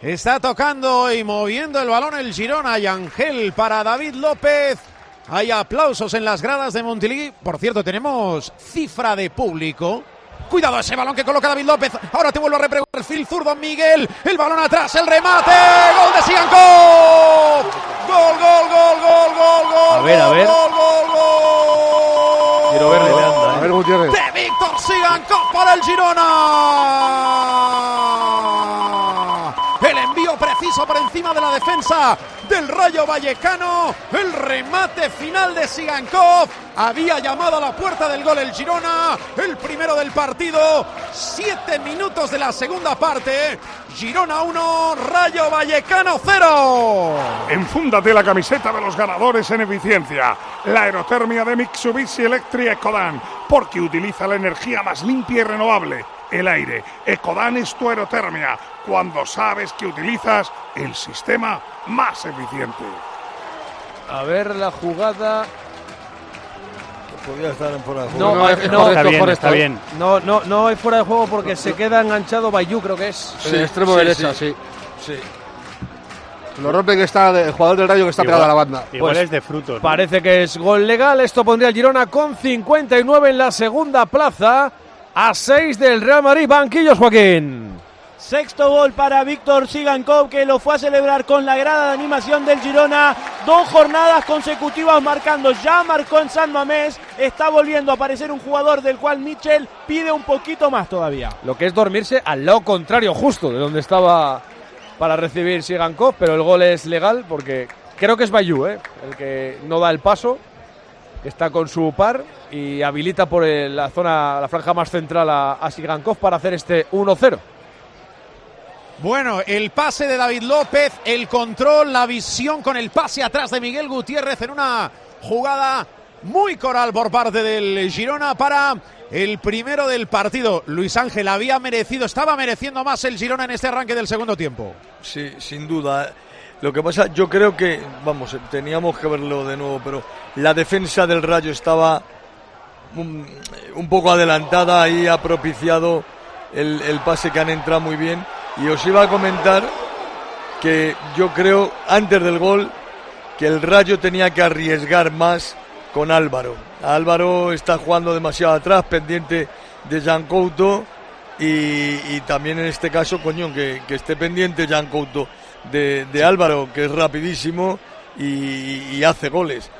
Está tocando y moviendo el balón el Girona y Ángel para David López. Hay aplausos en las gradas de Montilí. Por cierto, tenemos cifra de público. Cuidado ese balón que coloca David López. Ahora te vuelvo a repreguntar. Phil zurdo Miguel. El balón atrás, el remate. Gol de Sigankov. Gol, gol, gol, gol, gol, gol. A ver, a ver. Gol, gol, gol. Quiero verle, Leandro, A ver, Gutiérrez. De Víctor Sigankov para el Girona. De la defensa del Rayo Vallecano. El remate final de Sigankov. Había llamado a la puerta del gol el Girona. El primero del partido. Siete minutos de la segunda parte. Girona 1, Rayo Vallecano 0. Enfúndate la camiseta de los ganadores en eficiencia. La aerotermia de Mitsubishi Electric Ecodan, porque utiliza la energía más limpia y renovable, el aire. Ecodan es tu aerotermia, cuando sabes que utilizas el sistema más eficiente. A ver la jugada. Podría estar en fuera de juego. No, no, eh, no, correcto, está correcto. bien. No, no, no hay fuera de juego porque se queda enganchado Bayú, creo que es. En el extremo sí, derecha, sí. sí. Sí. Lo rompe que está el jugador del Rayo que está Igual- pegado a la banda. Igual Pues es de frutos. ¿no? Parece que es gol legal. Esto pondría al Girona con 59 en la segunda plaza. A 6 del Real Madrid. Banquillos, Joaquín. Sexto gol para Víctor Sigankov que lo fue a celebrar con la grada de animación del Girona. Dos jornadas consecutivas marcando. Ya marcó en San Mamés. Está volviendo a aparecer un jugador del cual Michel pide un poquito más todavía. Lo que es dormirse al lado contrario, justo de donde estaba para recibir Sigankov. Pero el gol es legal porque creo que es Bayú, ¿eh? el que no da el paso. Está con su par y habilita por el- la zona, la franja más central a, a Sigankov para hacer este 1-0. Bueno, el pase de David López, el control, la visión con el pase atrás de Miguel Gutiérrez en una jugada muy coral por parte del Girona para el primero del partido. Luis Ángel había merecido, estaba mereciendo más el Girona en este arranque del segundo tiempo. Sí, sin duda. Lo que pasa, yo creo que, vamos, teníamos que verlo de nuevo, pero la defensa del Rayo estaba un, poco adelantada y ha propiciado el, el pase que han entrado muy bien. Y os iba a comentar que yo creo, antes del gol, que el Rayo tenía que arriesgar más con Álvaro. Álvaro está jugando demasiado atrás, pendiente de Jean Couto. Y, y también en este caso, coño, que, que esté pendiente Jean Couto de, de Álvaro, que es rapidísimo y, y hace goles.